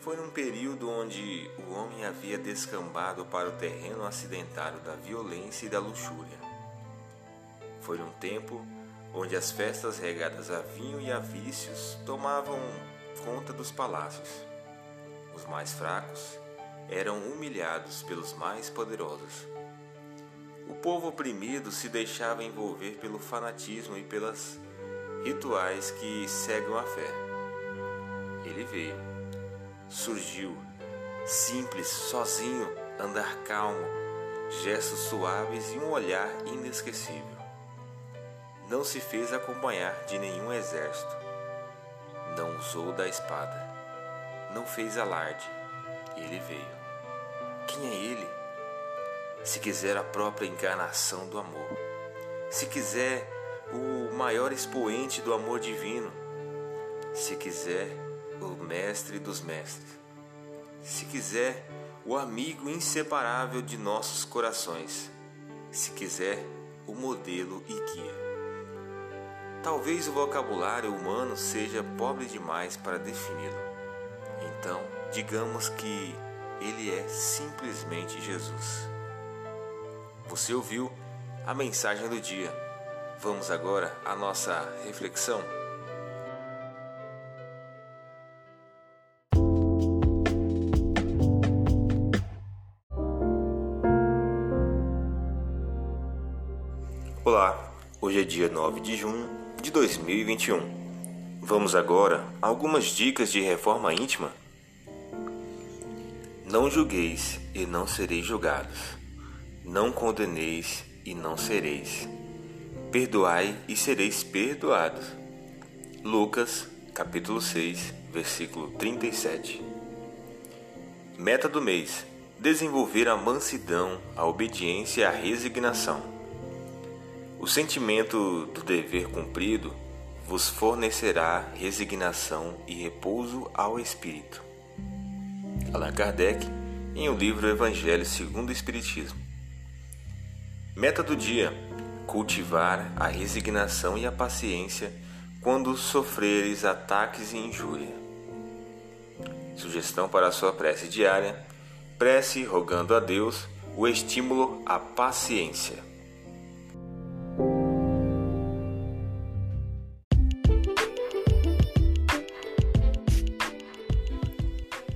foi num período onde o homem havia descambado para o terreno acidentário da violência e da luxúria. Foi num tempo onde as festas regadas a vinho e a vícios tomavam conta dos palácios. Os mais fracos eram humilhados pelos mais poderosos. O povo oprimido se deixava envolver pelo fanatismo e pelas rituais que cegam a fé. Ele veio surgiu, simples, sozinho, andar calmo, gestos suaves e um olhar inesquecível. Não se fez acompanhar de nenhum exército, não usou da espada, não fez alarde, ele veio. Quem é ele? Se quiser a própria encarnação do amor, se quiser o maior expoente do amor divino, se quiser o mestre dos mestres. Se quiser, o amigo inseparável de nossos corações. Se quiser, o modelo e guia. Talvez o vocabulário humano seja pobre demais para defini-lo. Então, digamos que ele é simplesmente Jesus. Você ouviu a mensagem do dia. Vamos agora à nossa reflexão. Olá, hoje é dia 9 de junho de 2021. Vamos agora a algumas dicas de reforma íntima. Não julgueis e não sereis julgados. Não condeneis e não sereis. Perdoai e sereis perdoados. Lucas, capítulo 6, versículo 37. Meta do mês: desenvolver a mansidão, a obediência e a resignação. O sentimento do dever cumprido vos fornecerá resignação e repouso ao espírito. Allan Kardec, em o livro Evangelho segundo o Espiritismo. Meta do dia: cultivar a resignação e a paciência quando sofreres ataques e injúria. Sugestão para a sua prece diária: prece rogando a Deus o estímulo à paciência.